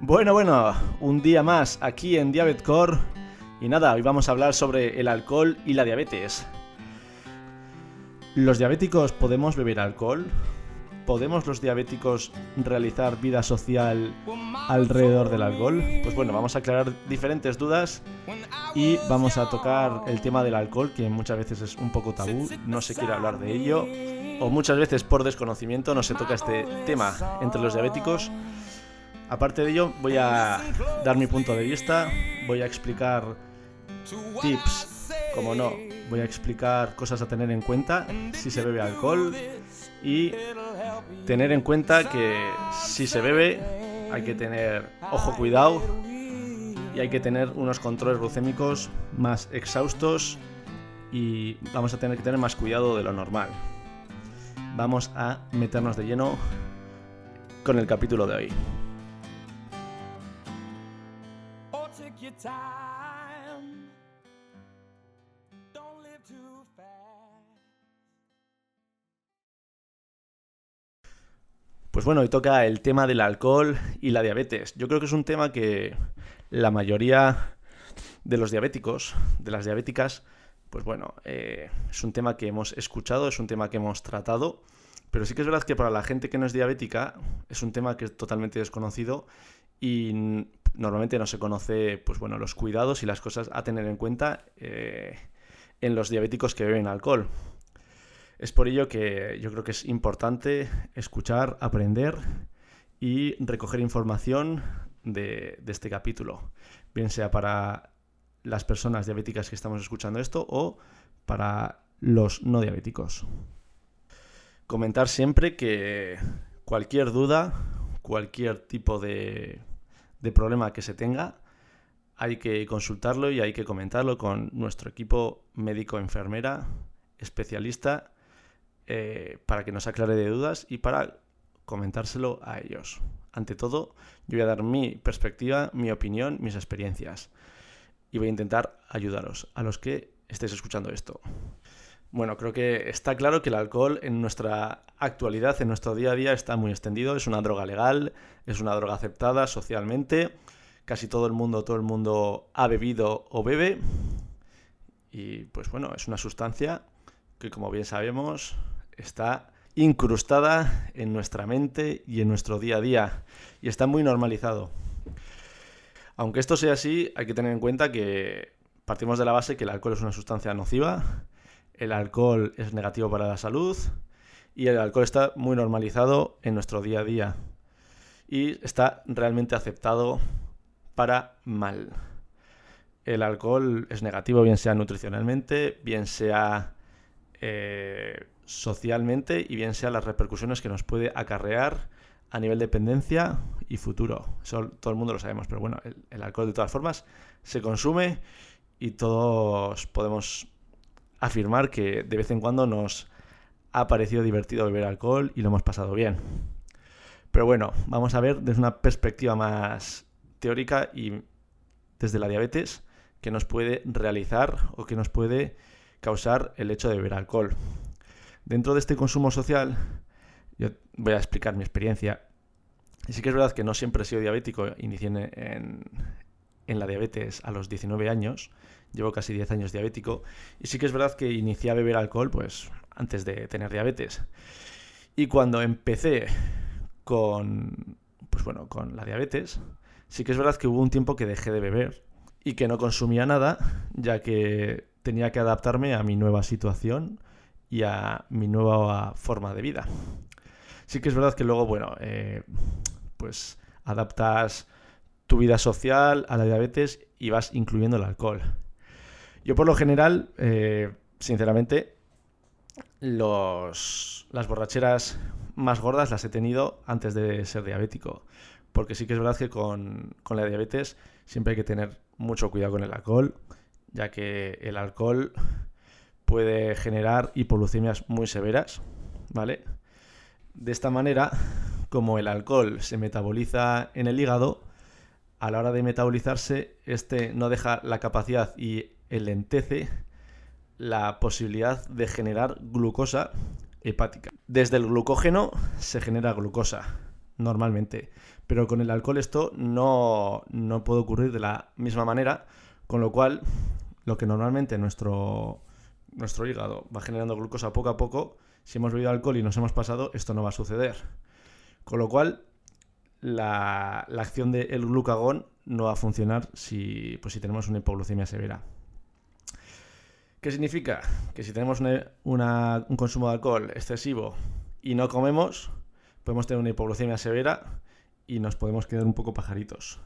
Bueno, bueno, un día más aquí en Diabetcore. Y nada, hoy vamos a hablar sobre el alcohol y la diabetes. ¿Los diabéticos podemos beber alcohol? ¿Podemos los diabéticos realizar vida social alrededor del alcohol? Pues bueno, vamos a aclarar diferentes dudas y vamos a tocar el tema del alcohol, que muchas veces es un poco tabú, no se quiere hablar de ello, o muchas veces por desconocimiento no se toca este tema entre los diabéticos. Aparte de ello, voy a dar mi punto de vista, voy a explicar tips, como no, voy a explicar cosas a tener en cuenta si se bebe alcohol y tener en cuenta que si se bebe hay que tener ojo cuidado y hay que tener unos controles glucémicos más exhaustos y vamos a tener que tener más cuidado de lo normal. Vamos a meternos de lleno con el capítulo de hoy. Pues bueno, hoy toca el tema del alcohol y la diabetes. Yo creo que es un tema que la mayoría de los diabéticos, de las diabéticas, pues bueno, eh, es un tema que hemos escuchado, es un tema que hemos tratado, pero sí que es verdad que para la gente que no es diabética es un tema que es totalmente desconocido y normalmente no se conoce, pues bueno, los cuidados y las cosas a tener en cuenta eh, en los diabéticos que beben alcohol. Es por ello que yo creo que es importante escuchar, aprender y recoger información de, este capítulo, bien sea para las personas diabéticas que estamos escuchando esto o para los no diabéticos. Comentar siempre que cualquier duda, cualquier tipo de, de problema que se tenga, hay que consultarlo y hay que comentarlo con nuestro equipo médico-enfermera especialista eh, para que nos aclare de dudas y para comentárselo a ellos. Ante todo, yo voy a dar mi perspectiva, mi opinión, mis experiencias. Y voy a intentar ayudaros a los que estéis escuchando esto. Bueno, creo que está claro que el alcohol en nuestra actualidad, en nuestro día a día, está muy extendido. Es una droga legal, es una droga aceptada socialmente. Casi todo el mundo, todo el mundo ha bebido o bebe. Y pues bueno, es una sustancia que como bien sabemos está incrustada en nuestra mente y en nuestro día a día y está muy normalizado. Aunque esto sea así, hay que tener en cuenta que partimos de la base que el alcohol es una sustancia nociva, el alcohol es negativo para la salud y el alcohol está muy normalizado en nuestro día a día y está realmente aceptado para mal. El alcohol es negativo bien sea nutricionalmente, bien sea eh, socialmente y bien sea las repercusiones que nos puede acarrear a nivel de dependencia y futuro. Eso todo el mundo lo sabemos, pero bueno, el, alcohol de todas formas se consume y todos podemos afirmar que de vez en cuando nos ha parecido divertido beber alcohol y lo hemos pasado bien. Pero bueno, vamos a ver desde una perspectiva más teórica y desde la diabetes que nos puede realizar o que nos puede causar el hecho de beber alcohol. Dentro de este consumo social, yo voy a explicar mi experiencia. Y sí que es verdad que no siempre he sido diabético, inicié en, en la diabetes a los 19 años, llevo casi 10 años diabético, y sí que es verdad que inicié a beber alcohol pues antes de tener diabetes. Y cuando empecé con pues bueno, con la diabetes, sí que es verdad que hubo un tiempo que dejé de beber y que no consumía nada, ya que tenía que adaptarme a mi nueva situación y a mi nueva forma de vida. Sí que es verdad que luego, bueno, eh, pues adaptas tu vida social a la diabetes y vas incluyendo el alcohol. Yo por lo general, eh, sinceramente, los, las borracheras más gordas las he tenido antes de ser diabético. Porque sí que es verdad que con, con la diabetes siempre hay que tener mucho cuidado con el alcohol, ya que el alcohol puede generar hipoglucemias muy severas, ¿vale? De esta manera, como el alcohol se metaboliza en el hígado, a la hora de metabolizarse, este no deja la capacidad y elentece la posibilidad de generar glucosa hepática. Desde el glucógeno se genera glucosa, normalmente, Pero con el alcohol esto no, no puede ocurrir de la misma manera, con lo cual lo que normalmente nuestro, nuestro hígado va generando glucosa poco a poco, si hemos bebido alcohol y nos hemos pasado, esto no va a suceder. Con lo cual, la, acción del glucagón no va a funcionar si, pues, si tenemos una hipoglucemia severa. ¿Qué significa? Que si tenemos un consumo de alcohol excesivo y no comemos, podemos tener una hipoglucemia severa y nos podemos quedar un poco pajaritos.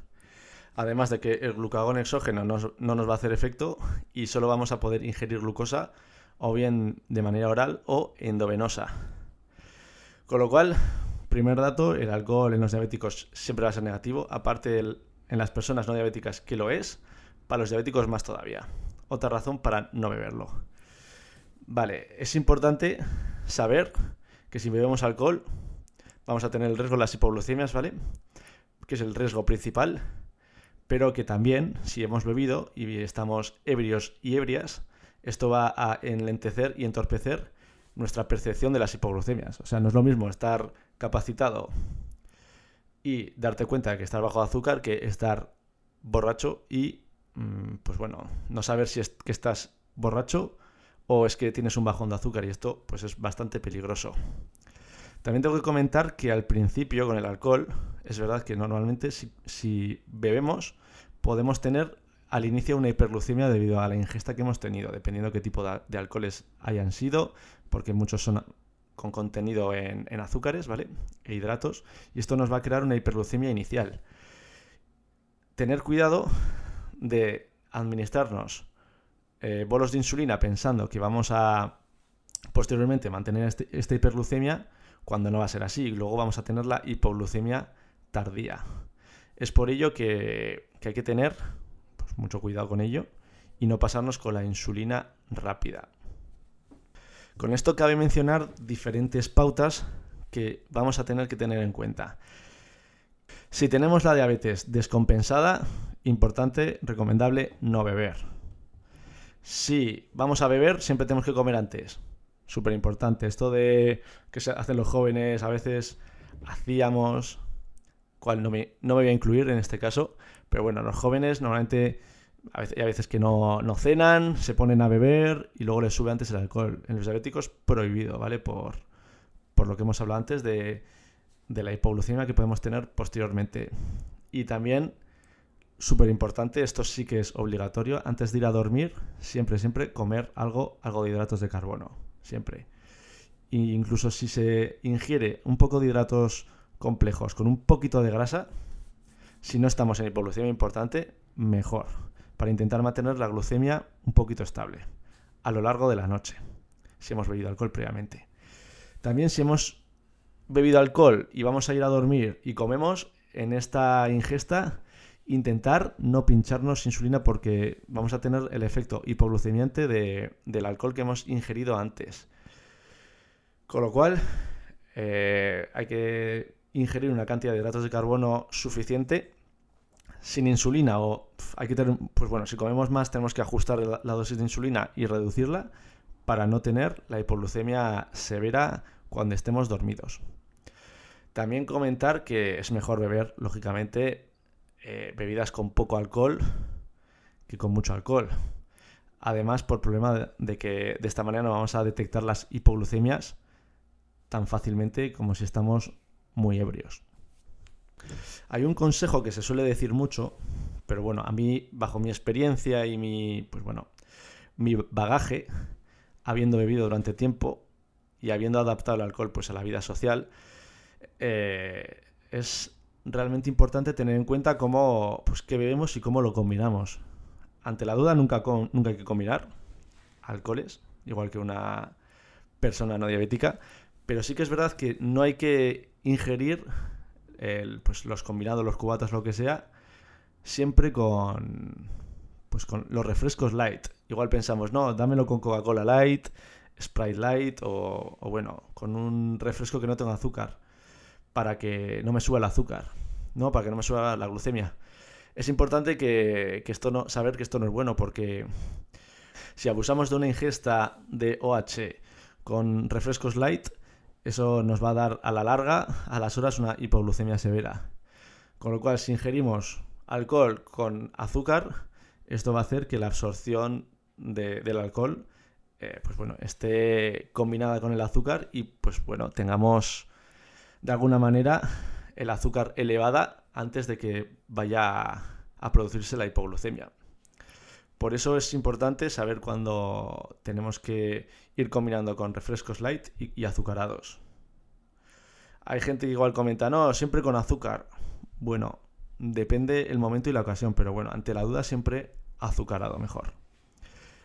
Además de que el glucagón exógeno no nos va a hacer efecto y solo vamos a poder ingerir glucosa o bien de manera oral o endovenosa. Con lo cual, primer dato, el alcohol en los diabéticos siempre va a ser negativo, aparte en las personas no diabéticas que lo es, para los diabéticos más todavía. Otra razón para no beberlo. Vale, es importante saber que si bebemos alcohol vamos a tener el riesgo de las hipoglucemias, ¿vale? Que es el riesgo principal, pero que también si hemos bebido y estamos ebrios y ebrias, esto va a enlentecer y entorpecer nuestra percepción de las hipoglucemias. O sea, no es lo mismo estar capacitado y darte cuenta de que estás bajo azúcar que estar borracho y, pues bueno, no saber si es que estás borracho o es que tienes un bajón de azúcar y esto pues es bastante peligroso. También tengo que comentar que al principio con el alcohol, es verdad que normalmente si, bebemos podemos tener al inicio una hiperglucemia debido a la ingesta que hemos tenido, dependiendo qué tipo de, alcoholes hayan sido, porque muchos son con contenido en, azúcares, ¿vale? E hidratos, y esto nos va a crear una hiperglucemia inicial. Tener cuidado de administrarnos eh, bolos de insulina pensando que vamos a posteriormente mantener este, esta hiperglucemia cuando no va a ser así. Luego vamos a tener la hipoglucemia tardía. Es por ello que, hay que tener pues, mucho cuidado con ello y no pasarnos con la insulina rápida. Con esto cabe mencionar diferentes pautas que vamos a tener que tener en cuenta. Si tenemos la diabetes descompensada, importante, recomendable no beber. Si vamos a beber, siempre tenemos que comer antes súper importante. Esto de que se hacen los jóvenes, a veces hacíamos, cual no me, no me voy a incluir en este caso, pero bueno, los jóvenes normalmente a veces, hay veces que no, cenan, se ponen a beber y luego les sube antes el alcohol. En los diabéticos prohibido, ¿vale? Por, por lo que hemos hablado antes de, de la hipoglucemia que podemos tener posteriormente. Y también, súper importante, esto sí que es obligatorio, antes de ir a dormir, siempre, siempre comer algo, algo de hidratos de carbono siempre. E incluso si se ingiere un poco de hidratos complejos con un poquito de grasa, si no estamos en hipoglucemia importante, mejor, para intentar mantener la glucemia un poquito estable a lo largo de la noche, si hemos bebido alcohol previamente. También si hemos bebido alcohol y vamos a ir a dormir y comemos, en esta ingesta intentar no pincharnos insulina porque vamos a tener el efecto hipoglucemiante del alcohol que hemos ingerido antes. Con lo cual, eh, hay que ingerir una cantidad de hidratos de carbono suficiente sin insulina o hay que tener, pues bueno, si comemos más tenemos que ajustar la dosis de insulina y reducirla para no tener la hipoglucemia severa cuando estemos dormidos. También comentar que es mejor beber, lógicamente, eh, bebidas con poco alcohol que con mucho alcohol. Además, por problema de que de esta manera no vamos a detectar las hipoglucemias tan fácilmente como si estamos muy ebrios. Hay un consejo que se suele decir mucho, pero bueno, a mí, bajo mi experiencia y mi, pues bueno, mi bagaje, habiendo bebido durante tiempo y habiendo adaptado el alcohol pues a la vida social, eh, es realmente importante tener en cuenta cómo, pues, qué bebemos y cómo lo combinamos. Ante la duda, nunca, nunca hay que combinar alcoholes, igual que una persona no diabética, pero sí que es verdad que no hay que ingerir pues, los combinados, los cubatas, lo que sea, siempre con, pues, con los refrescos light. Igual pensamos, no, dámelo con Coca-Cola light, Sprite light o, o bueno, con un refresco que no tenga azúcar para que no me suba el azúcar, ¿no? Para que no me suba la glucemia. Es importante que, esto no, saber que esto no es bueno porque si abusamos de una ingesta de OH con refrescos light, eso nos va a dar a la larga, a las horas, una hipoglucemia severa. Con lo cual, si ingerimos alcohol con azúcar, esto va a hacer que la absorción del alcohol eh, pues bueno, esté combinada con el azúcar y pues bueno, tengamos de alguna manera el azúcar elevada antes de que vaya a producirse la hipoglucemia. Por eso es importante saber cuándo tenemos que ir combinando con refrescos light y, azucarados. Hay gente que igual comenta, no, siempre con azúcar. Bueno, depende el momento y la ocasión, pero bueno, ante la duda siempre azucarado mejor.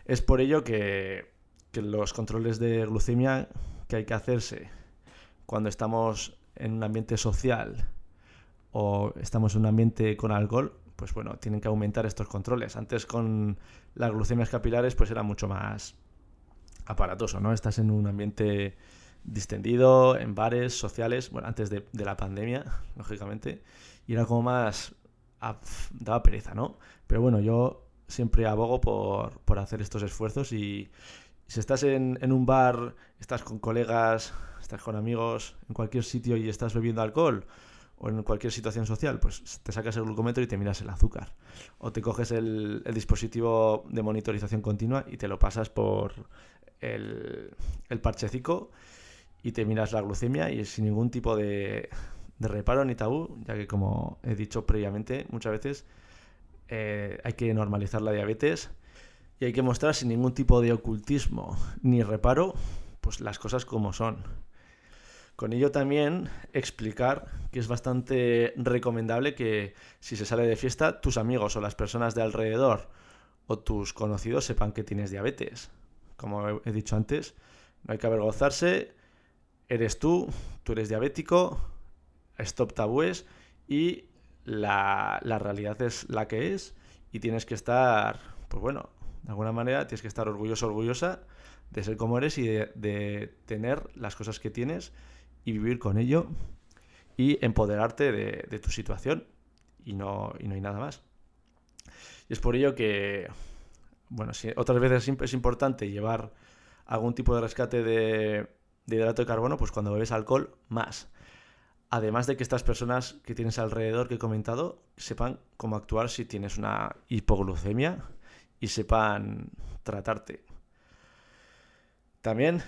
Es por ello que, que los controles de glucemia que hay que hacerse cuando estamos en un ambiente social o estamos en un ambiente con alcohol, pues bueno, tienen que aumentar estos controles. Antes con las glucemias capilares pues era mucho más aparatoso, ¿no? Estás en un ambiente distendido, en bares, sociales, bueno, antes de, la pandemia, lógicamente, y era como más... daba pereza, ¿no? Pero bueno, yo siempre abogo por, por hacer estos esfuerzos y si estás en, en un bar, estás con colegas, estás con amigos, en cualquier sitio y estás bebiendo alcohol, o en cualquier situación social, pues te sacas el glucómetro y te miras el azúcar. O te coges el, dispositivo de monitorización continua y te lo pasas por el, el, parchecico y te miras la glucemia y sin ningún tipo de, de reparo ni tabú, ya que como he dicho previamente, muchas veces eh, hay que normalizar la diabetes y hay que mostrar sin ningún tipo de ocultismo ni reparo, pues las cosas como son. Con ello también explicar que es bastante recomendable que si se sale de fiesta, tus amigos o las personas de alrededor o tus conocidos sepan que tienes diabetes. Como he dicho antes, no hay que avergonzarse, eres tú, tú eres diabético, stop tabúes y la, realidad es la que es y tienes que estar, pues bueno, de alguna manera tienes que estar orgulloso, orgullosa de ser como eres y de, tener las cosas que tienes y vivir con ello y empoderarte de, tu situación y no, y no hay nada más. Y es por ello que, bueno, si otras veces es importante llevar algún tipo de rescate de, de hidrato de carbono, pues cuando bebes alcohol, más. Además de que estas personas que tienes alrededor que he comentado sepan cómo actuar si tienes una hipoglucemia y sepan tratarte. También,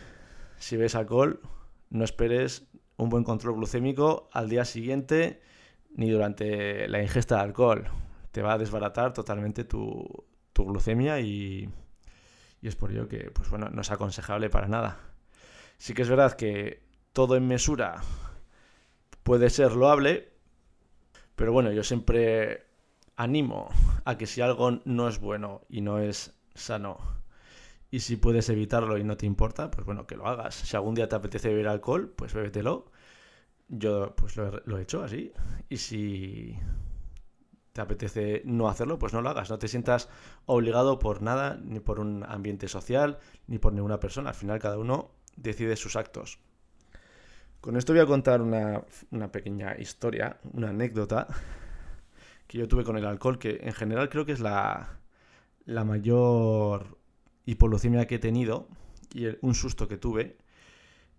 si ves alcohol, no esperes un buen control glucémico al día siguiente ni durante la ingesta de alcohol. Te va a desbaratar totalmente tu, glucemia y, es por ello que pues bueno, no es aconsejable para nada. Sí que es verdad que todo en mesura puede ser loable, pero bueno, yo siempre animo a que si algo no es bueno y no es sano y si puedes evitarlo y no te importa, pues bueno, que lo hagas. Si algún día te apetece beber alcohol, pues bébetelo. Yo pues lo, he hecho así. Y si te apetece no hacerlo, pues no lo hagas. No te sientas obligado por nada, ni por un ambiente social, ni por ninguna persona. Al final cada uno decide sus actos. Con esto voy a contar una pequeña historia, una anécdota que yo tuve con el alcohol, que en general creo que es la, la mayor hipoglucemia que he tenido y un susto que tuve,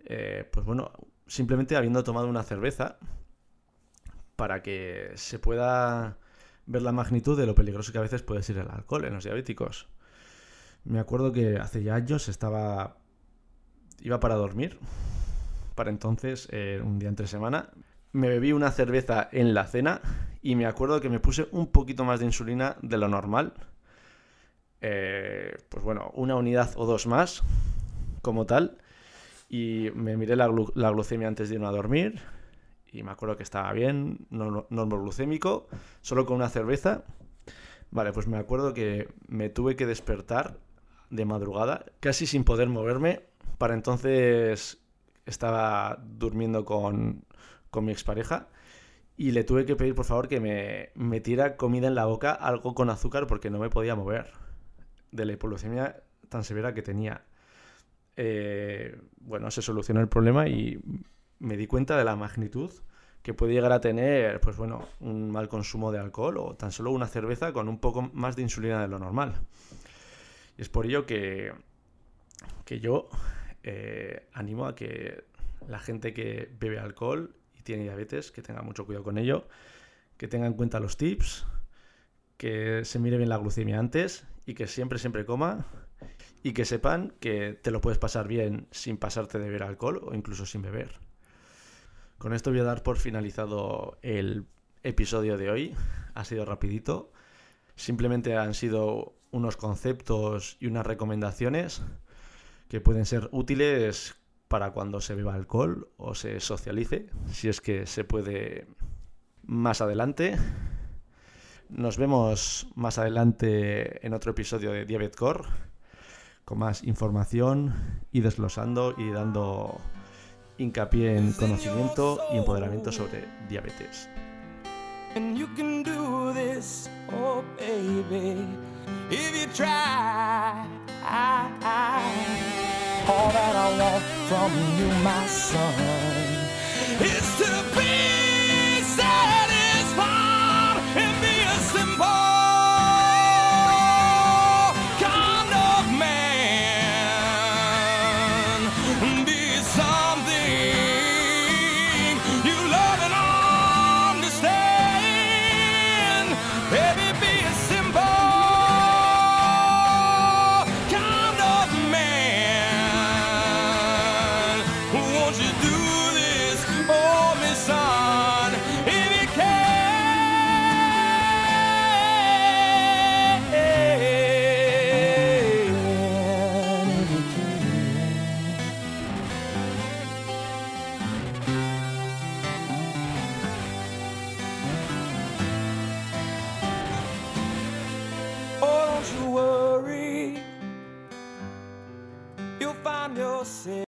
eh, pues bueno, simplemente habiendo tomado una cerveza para que se pueda ver la magnitud de lo peligroso que a veces puede ser el alcohol en los diabéticos. Me acuerdo que hace ya años estaba... iba para dormir, para entonces, eh, un día entre semana, me bebí una cerveza en la cena y me acuerdo que me puse un poquito más de insulina de lo normal eh, pues bueno, una unidad o dos más como tal. Y me miré la, glucemia antes de irme a dormir. Y me acuerdo que estaba bien, normoglucémico, solo con una cerveza. Vale, pues me acuerdo que me tuve que despertar de madrugada, casi sin poder moverme. Para entonces estaba durmiendo con, con mi expareja y le tuve que pedir por favor que me metiera comida en la boca, algo con azúcar, porque no me podía mover de la hipoglucemia tan severa que tenía. Eh, bueno, se solucionó el problema y me di cuenta de la magnitud que puede llegar a tener, pues bueno, un mal consumo de alcohol o tan solo una cerveza con un poco más de insulina de lo normal. Y es por ello que, que yo eh, animo a que la gente que bebe alcohol tiene diabetes, que tenga mucho cuidado con ello, que tenga en cuenta los tips, que se mire bien la glucemia antes y que siempre, siempre coma y que sepan que te lo puedes pasar bien sin pasarte de beber alcohol o incluso sin beber. Con esto voy a dar por finalizado el episodio de hoy. Ha sido rapidito. Simplemente han sido unos conceptos y unas recomendaciones que pueden ser útiles para cuando se beba alcohol o se socialice, si es que se puede más adelante. Nos vemos más adelante en otro episodio de Diabet Core con más información y desglosando y dando hincapié en conocimiento y empoderamiento sobre diabetes. From you, my son.